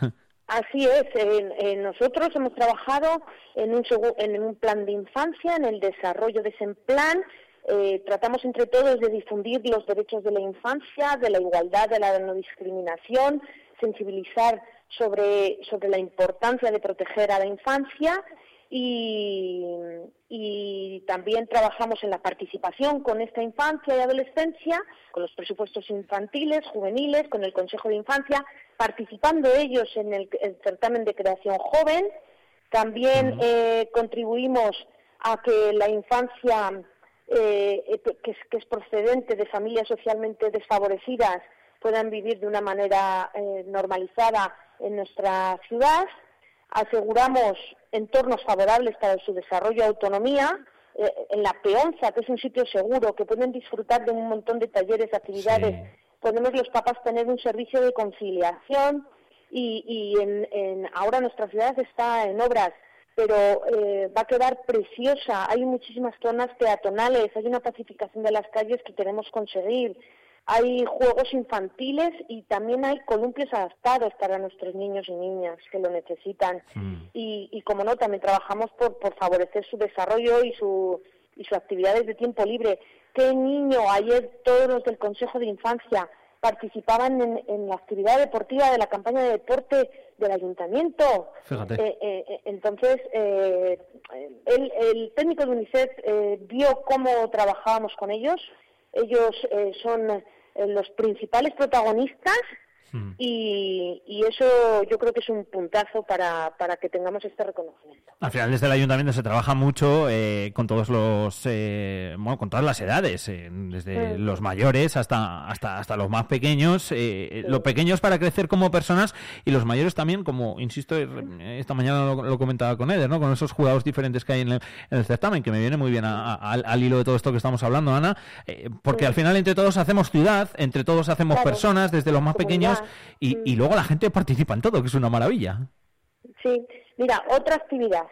Así es, nosotros hemos trabajado en un, en un plan de infancia, en el desarrollo de ese plan. Eh, tratamos entre todos de difundir los derechos de la infancia, de la igualdad, de la no discriminación, sensibilizar sobre, sobre la importancia de proteger a la infancia y, y, también trabajamos en la participación con esta infancia y adolescencia, con los presupuestos infantiles, juveniles, con el Consejo de Infancia, participando ellos en el, certamen de creación joven. También eh, contribuimos a que la infancia eh, eh, que, es, que, es, procedente de familias socialmente desfavorecidas puedan vivir de una manera normalizada en nuestra ciudad aseguramos entornos favorables para su desarrollo y autonomía. Eh, en la peonza, que es un sitio seguro, que pueden disfrutar de un montón de talleres, actividades, podemos los papás tener un servicio de conciliación y, en, ahora nuestra ciudad está en obras, pero eh, va a quedar preciosa. Hay muchísimas zonas peatonales, hay una pacificación de las calles que queremos conseguir hay juegos infantiles y también hay columpios adaptados para nuestros niños y niñas que lo necesitan. Y, como no, también trabajamos por, por favorecer su desarrollo y, su, y sus actividades de tiempo libre. ¿Qué niño? Ayer todos los del Consejo de Infancia participaban en, la actividad deportiva de la campaña de deporte del ayuntamiento. Fíjate. Eh, eh, entonces, eh, el, el, técnico de UNICEF vio cómo trabajábamos con ellos. Ellos son eh, los principales protagonistas Hmm. Y, eso yo creo que es un puntazo para, para que tengamos este reconocimiento. Al final desde el ayuntamiento se trabaja mucho eh, con todos los eh, bueno, con todas las edades, eh, desde hmm. los mayores hasta hasta hasta los más pequeños, los pequeños para crecer como personas y los mayores también, como insisto esta mañana lo, comentaba con Eder, ¿no? con esos jugadores diferentes que hay en el, certamen, que me viene muy bien al, hilo de todo esto que estamos hablando, Ana, porque al final entre todos hacemos ciudad, entre todos hacemos personas, desde los más pequeños y, luego la gente participa en todo, que es una maravilla. Sí, mira, otra actividad,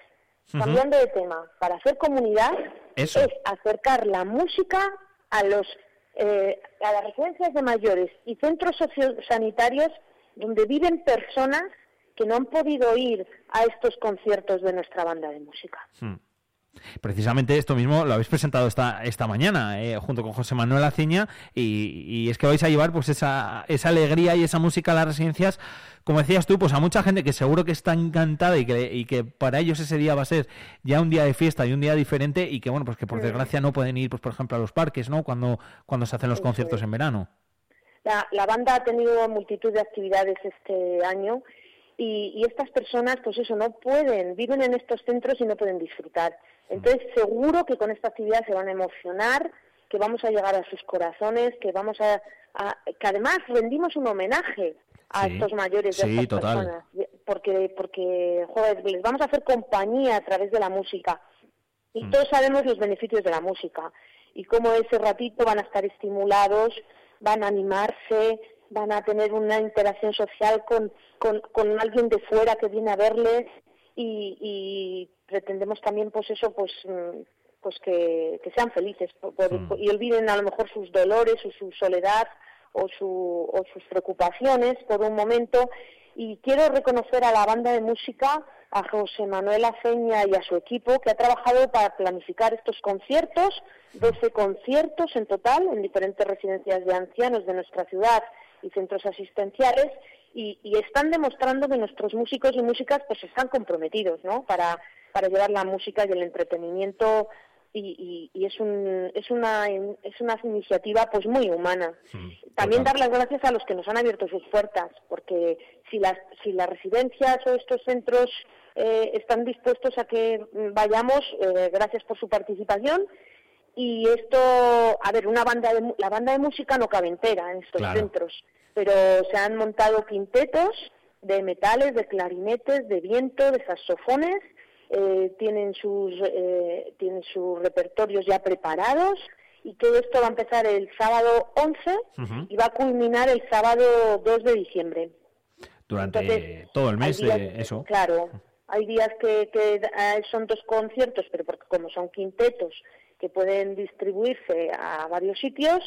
cambiando de tema, para hacer comunidad es acercar la música a los eh, a las residencias de mayores y centros sociosanitarios donde viven personas que no han podido ir a estos conciertos de nuestra banda de música. Hmm. Precisamente esto mismo lo habéis presentado esta, esta mañana eh, junto con José Manuel Aceña y, y, es que vais a llevar pues esa, esa alegría y esa música a las residencias, como decías tú, pues a mucha gente que seguro que está encantada y que, y que para ellos ese día va a ser ya un día de fiesta y un día diferente y que bueno, pues que por desgracia no pueden ir, pues por ejemplo, a los parques, ¿no? Cuando, cuando se hacen los conciertos en verano. La, la banda ha tenido multitud de actividades este año y, y, estas personas, pues eso, no pueden, viven en estos centros y no pueden disfrutar. Entonces, seguro que con esta actividad se van a emocionar, que vamos a llegar a sus corazones, que vamos a, a que además rendimos un homenaje a Sí, estos mayores de sí, estas total. personas, porque porque joder, les vamos a hacer compañía a través de la música y Mm. todos sabemos los beneficios de la música y cómo ese ratito van a estar estimulados, van a animarse, van a tener una interacción social con, con, con alguien de fuera que viene a verles y, y pretendemos también pues eso pues mm, pues que, que sean felices por- por- y olviden a lo mejor sus dolores o su soledad o, su, o sus preocupaciones por un momento. Y quiero reconocer a la banda de música, a José Manuel Aceña y a su equipo que ha trabajado para planificar estos conciertos, 12 conciertos en total en diferentes residencias de ancianos de nuestra ciudad y centros asistenciales y, y están demostrando que nuestros músicos y músicas pues están comprometidos ¿no? para, para llevar la música y el entretenimiento y, y- y es, un, es, una, es una iniciativa pues muy humana. También dar las gracias a los que nos han abierto sus puertas, porque si las, si las residencias o estos centros eh, están dispuestos a que vayamos, eh, gracias por su participación. Y esto, a ver, una banda de, la banda de música no cabe entera en estos Claro. centros, pero se han montado quintetos de metales, de clarinetes, de viento, de saxofones, eh, tienen sus eh, tienen sus repertorios ya preparados y todo esto va a empezar el sábado 11 y va a culminar el sábado 2 de diciembre. Durante Entonces, todo el mes días- de eso. Claro, hay días que, que eh, son dos conciertos, pero porque como son quintetos que pueden distribuirse a varios sitios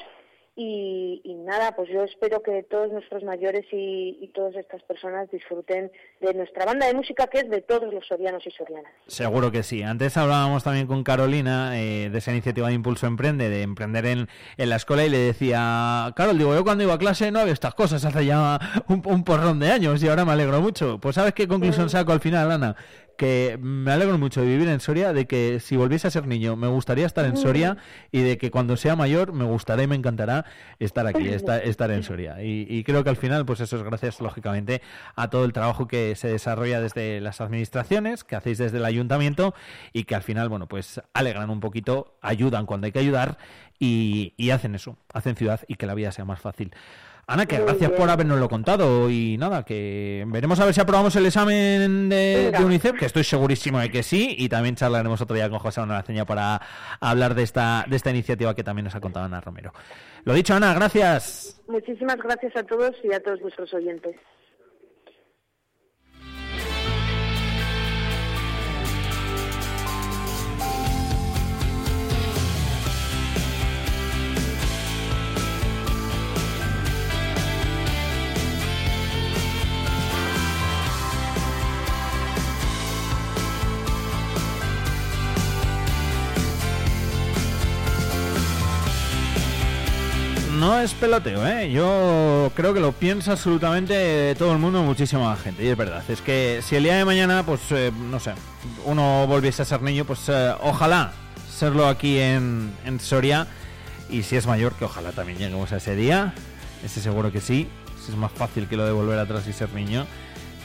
y, y nada, pues yo espero que todos nuestros mayores y, y todas estas personas disfruten de nuestra banda de música que es de todos los sorianos y sorianas. Seguro que sí. Antes hablábamos también con Carolina eh, de esa iniciativa de Impulso Emprende, de emprender en, en la escuela, y le decía, Carol, digo, yo cuando iba a clase no había estas cosas hace ya un, un porrón de años y ahora me alegro mucho. Pues ¿sabes qué conclusión saco al final, Ana? Que me alegro mucho de vivir en Soria, de que si volviese a ser niño me gustaría estar en Soria y de que cuando sea mayor me gustará y me encantará estar aquí, estar, estar en Soria. Y, y creo que al final, pues eso es gracias, lógicamente, a todo el trabajo que se desarrolla desde las administraciones, que hacéis desde el ayuntamiento y que al final, bueno, pues alegran un poquito, ayudan cuando hay que ayudar y, y hacen eso, hacen ciudad y que la vida sea más fácil. Ana, que Muy gracias bien. por habernoslo contado y nada, que veremos a ver si aprobamos el examen de, de UNICEF, que estoy segurísimo de que sí, y también charlaremos otro día con José Manuel Aceña para hablar de esta, de esta iniciativa que también nos ha contado Ana Romero. Lo dicho, Ana, gracias. Muchísimas gracias a todos y a todos vuestros oyentes. Es peloteo, ¿eh? Yo creo que lo piensa absolutamente todo el mundo, muchísima gente. Y es verdad, es que si el día de mañana, pues, eh, no sé, uno volviese a ser niño, pues eh, ojalá serlo aquí en, en Soria. Y si es mayor, que ojalá también lleguemos a ese día. Ese seguro que sí. Si es más fácil que lo de volver atrás y ser niño.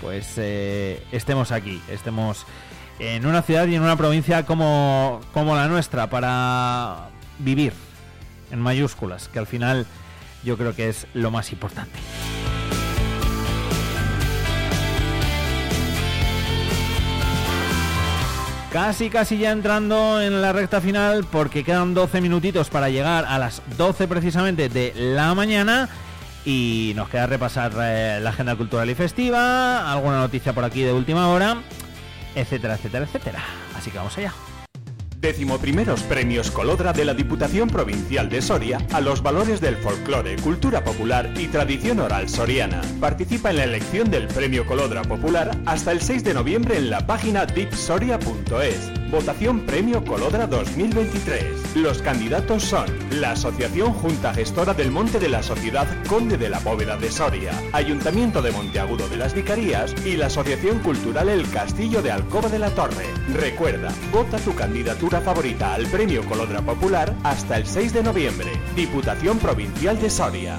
Pues eh, estemos aquí, estemos en una ciudad y en una provincia como, como la nuestra para vivir en mayúsculas, que al final yo creo que es lo más importante. Casi, casi ya entrando en la recta final porque quedan 12 minutitos para llegar a las 12 precisamente de la mañana y nos queda repasar eh, la agenda cultural y festiva, alguna noticia por aquí de última hora, etcétera, etcétera, etcétera. Así que vamos allá. Décimo primeros premios Colodra de la Diputación Provincial de Soria a los valores del folclore, cultura popular y tradición oral soriana. Participa en la elección del Premio Colodra Popular hasta el 6 de noviembre en la página dipsoria.es. Votación Premio Colodra 2023. Los candidatos son la Asociación Junta Gestora del Monte de la Sociedad Conde de la Bóveda de Soria, Ayuntamiento de Monteagudo de las Vicarías y la Asociación Cultural El Castillo de Alcoba de la Torre. Recuerda, vota tu candidatura favorita al Premio Colodra Popular hasta el 6 de noviembre. Diputación Provincial de Soria.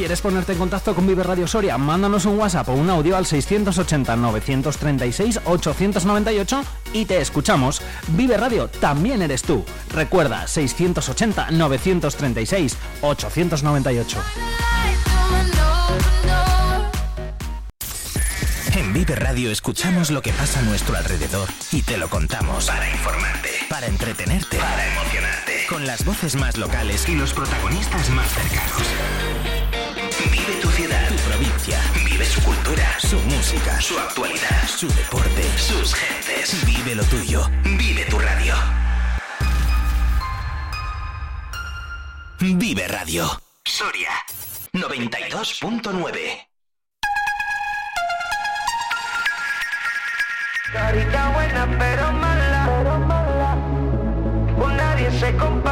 Quieres ponerte en contacto con Vive Radio Soria? Mándanos un WhatsApp o un audio al 680-936-898 y te escuchamos. Vive Radio también eres tú. Recuerda, 680-936-898. En Vive Radio escuchamos lo que pasa a nuestro alrededor y te lo contamos para informarte, para entretenerte, para emocionarte, con las voces más locales y los protagonistas más cercanos. Vive su cultura, su música, su actualidad, su deporte, sus gentes. Vive lo tuyo, vive tu radio. Vive Radio. Soria 92.9. Carita buena pero mala, nadie se compara,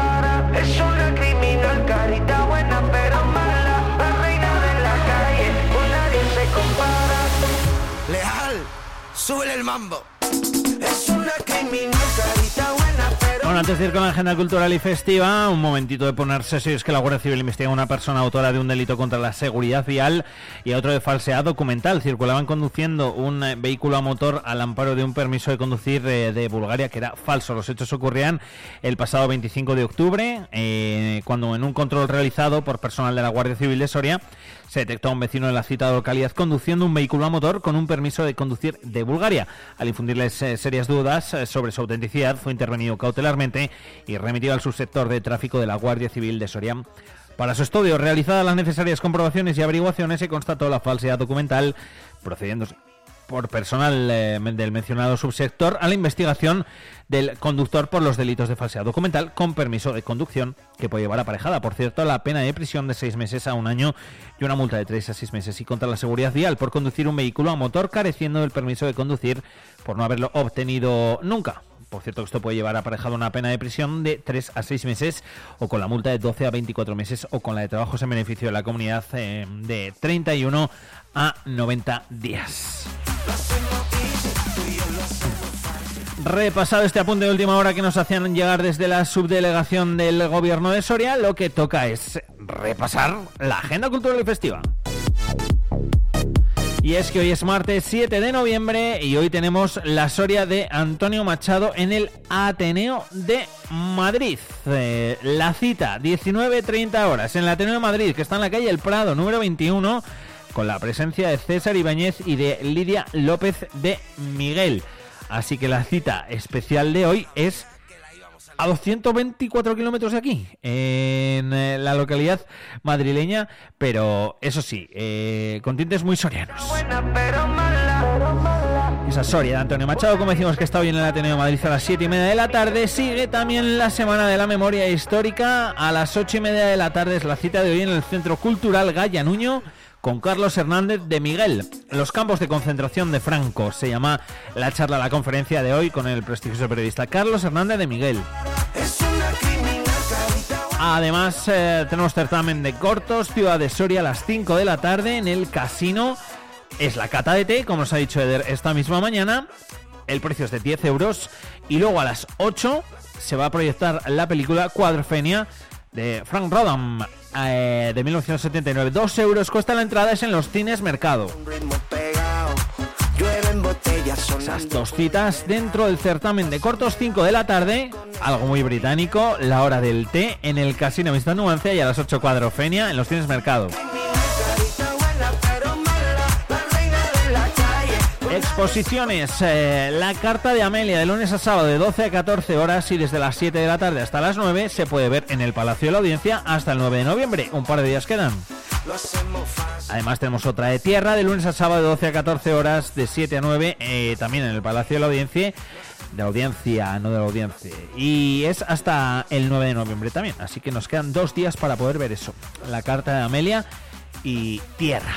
súbele el mambo. Es una criminal, Bueno, antes de ir con la agenda cultural y festiva, un momentito de ponerse si es que la Guardia Civil investiga a una persona autora de un delito contra la seguridad vial y a otro de falsedad documental. Circulaban conduciendo un eh, vehículo a motor al amparo de un permiso de conducir eh, de Bulgaria que era falso. Los hechos ocurrían el pasado 25 de octubre, eh, cuando en un control realizado por personal de la Guardia Civil de Soria se detectó a un vecino de la citada localidad conduciendo un vehículo a motor con un permiso de conducir de Bulgaria. Al infundirles eh, serias dudas eh, sobre su autenticidad, fue intervenido cautelarmente y remitido al subsector de tráfico de la Guardia Civil de Soria. Para su estudio, realizadas las necesarias comprobaciones y averiguaciones, se constató la falsedad documental, procediéndose por personal eh, del mencionado subsector a la investigación del conductor por los delitos de falsedad documental con permiso de conducción que puede llevar aparejada, por cierto, la pena de prisión de seis meses a un año y una multa de tres a seis meses y contra la seguridad vial por conducir un vehículo a motor careciendo del permiso de conducir por no haberlo obtenido nunca. Por cierto, esto puede llevar aparejado una pena de prisión de 3 a 6 meses o con la multa de 12 a 24 meses o con la de trabajos en beneficio de la comunidad eh, de 31 a 90 días. Repasado este apunte de última hora que nos hacían llegar desde la subdelegación del gobierno de Soria, lo que toca es repasar la agenda cultural y festiva. Y es que hoy es martes 7 de noviembre y hoy tenemos la Soria de Antonio Machado en el Ateneo de Madrid. Eh, la cita, 19.30 horas, en el Ateneo de Madrid, que está en la calle El Prado, número 21, con la presencia de César Ibáñez y de Lidia López de Miguel. Así que la cita especial de hoy es a 224 kilómetros de aquí, en eh, la localidad madrileña, pero eso sí, eh, con tintes muy sorianos. Esa Soria de Antonio Machado, como decimos que está hoy en el Ateneo de Madrid a las 7 y media de la tarde, sigue también la Semana de la Memoria Histórica, a las 8 y media de la tarde es la cita de hoy en el Centro Cultural Gaya Nuño, con Carlos Hernández de Miguel. Los campos de concentración de Franco se llama la charla, la conferencia de hoy con el prestigioso periodista Carlos Hernández de Miguel. Además, eh, tenemos certamen de cortos, Ciudad de Soria a las 5 de la tarde en el casino. Es la cata de té, como os ha dicho Eder esta misma mañana. El precio es de 10 euros. Y luego a las 8 se va a proyectar la película Cuadrofenia de Frank Rodham eh, de 1979. 2 euros cuesta la entrada, es en los cines Mercado. Esas dos citas dentro del certamen de cortos 5 de la tarde, algo muy británico, la hora del té en el Casino Vista Nuancia y a las 8 Cuadrofenia en los cines Mercado. Exposiciones, eh, la carta de Amelia de lunes a sábado de 12 a 14 horas y desde las 7 de la tarde hasta las 9 se puede ver en el Palacio de la Audiencia hasta el 9 de noviembre, un par de días quedan. Además tenemos otra de tierra de lunes a sábado de 12 a 14 horas, de 7 a 9, eh, también en el Palacio de la Audiencia, de audiencia, no de la audiencia. Y es hasta el 9 de noviembre también, así que nos quedan dos días para poder ver eso. La carta de Amelia y tierra.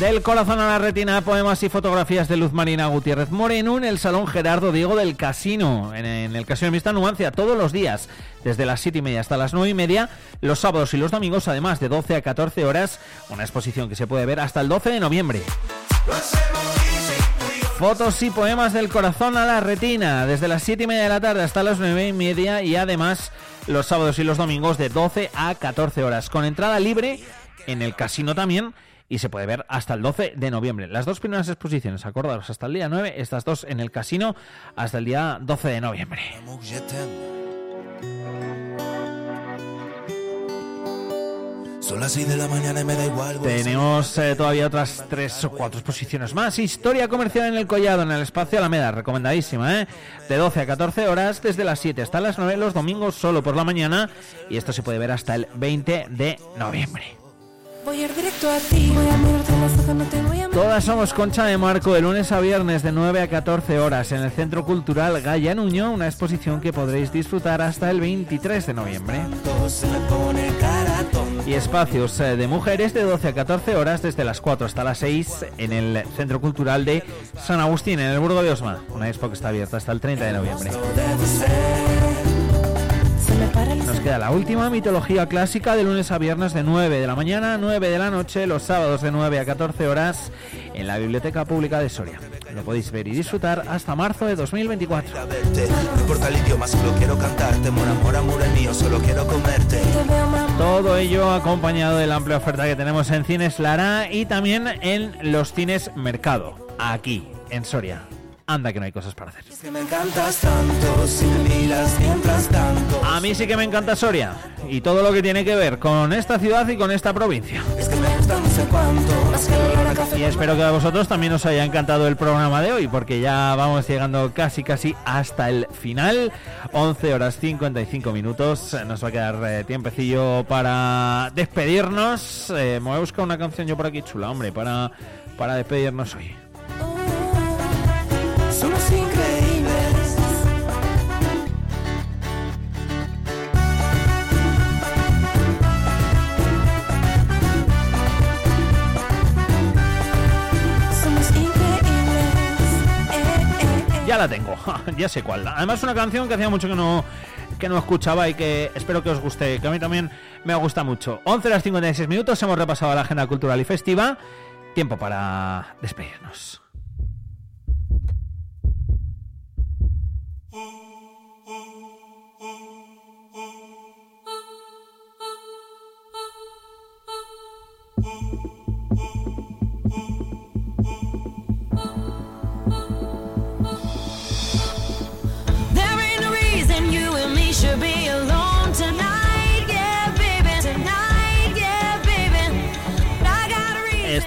Del corazón a la retina, poemas y fotografías de Luz Marina Gutiérrez Moreno en el Salón Gerardo Diego del Casino, en, el Casino Mista Nuancia, todos los días, desde las 7 y media hasta las 9 y media, los sábados y los domingos, además de 12 a 14 horas, una exposición que se puede ver hasta el 12 de noviembre. Fotos y poemas del corazón a la retina, desde las 7 y media de la tarde hasta las 9 y media y además los sábados y los domingos de 12 a 14 horas, con entrada libre en el casino también y se puede ver hasta el 12 de noviembre. Las dos primeras exposiciones, acordaros, hasta el día 9, estas dos en el casino hasta el día 12 de noviembre. Son las 6 de la mañana y me da igual. Tenemos eh, todavía otras tres o cuatro exposiciones más. Historia comercial en el Collado, en el espacio Alameda, recomendadísima, ¿eh? De 12 a 14 horas, desde las 7 hasta las 9, los domingos solo por la mañana. Y esto se puede ver hasta el 20 de noviembre. Voy a ir directo a ti, voy a no te voy a Todas somos Concha de Marco de lunes a viernes de 9 a 14 horas en el Centro Cultural Gaya Nuño, una exposición que podréis disfrutar hasta el 23 de noviembre. Y espacios eh, de mujeres de 12 a 14 horas desde las 4 hasta las 6 en el Centro Cultural de San Agustín, en el Burgo de Osma. Una expo que está abierta hasta el 30 de noviembre. Nos queda la última mitología clásica de lunes a viernes de 9 de la mañana a 9 de la noche, los sábados de 9 a 14 horas en la Biblioteca Pública de Soria. Lo podéis ver y disfrutar hasta marzo de 2024. Todo ello acompañado de la amplia oferta que tenemos en Cines Lara y también en los cines Mercado, aquí en Soria anda que no hay cosas para hacer. A mí sí que me encanta Soria y todo lo que tiene que ver con esta ciudad y con esta provincia. Y espero que a vosotros también os haya encantado el programa de hoy porque ya vamos llegando casi casi hasta el final. 11 horas 55 minutos. Nos va a quedar eh, tiempecillo para despedirnos. Eh, me voy a buscar una canción yo por aquí chula, hombre, para, para despedirnos hoy. Ya la tengo, ya sé cuál. Además, una canción que hacía mucho que no, que no escuchaba y que espero que os guste, que a mí también me gusta mucho. 11 horas 56 minutos, hemos repasado la agenda cultural y festiva. Tiempo para despedirnos.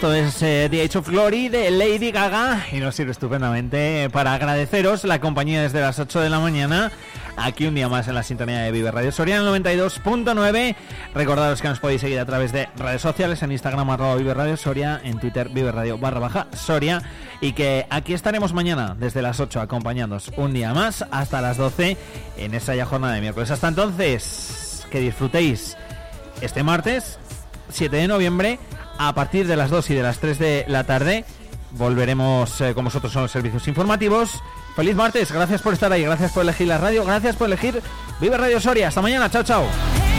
Esto es eh, The Age of Glory de Lady Gaga y nos sirve estupendamente para agradeceros la compañía desde las 8 de la mañana. Aquí un día más en la sintonía de Vive Radio Soria 92.9. Recordaros que nos podéis seguir a través de redes sociales en Instagram arroba Vive Radio Soria, en Twitter Vive Radio barra baja Soria y que aquí estaremos mañana desde las 8 acompañándoos un día más hasta las 12 en esa ya jornada de miércoles. Hasta entonces, que disfrutéis este martes 7 de noviembre a partir de las 2 y de las 3 de la tarde. Volveremos eh, con vosotros en los servicios informativos. Feliz martes, gracias por estar ahí, gracias por elegir la radio, gracias por elegir Vive Radio Soria. Hasta mañana, chao, chao.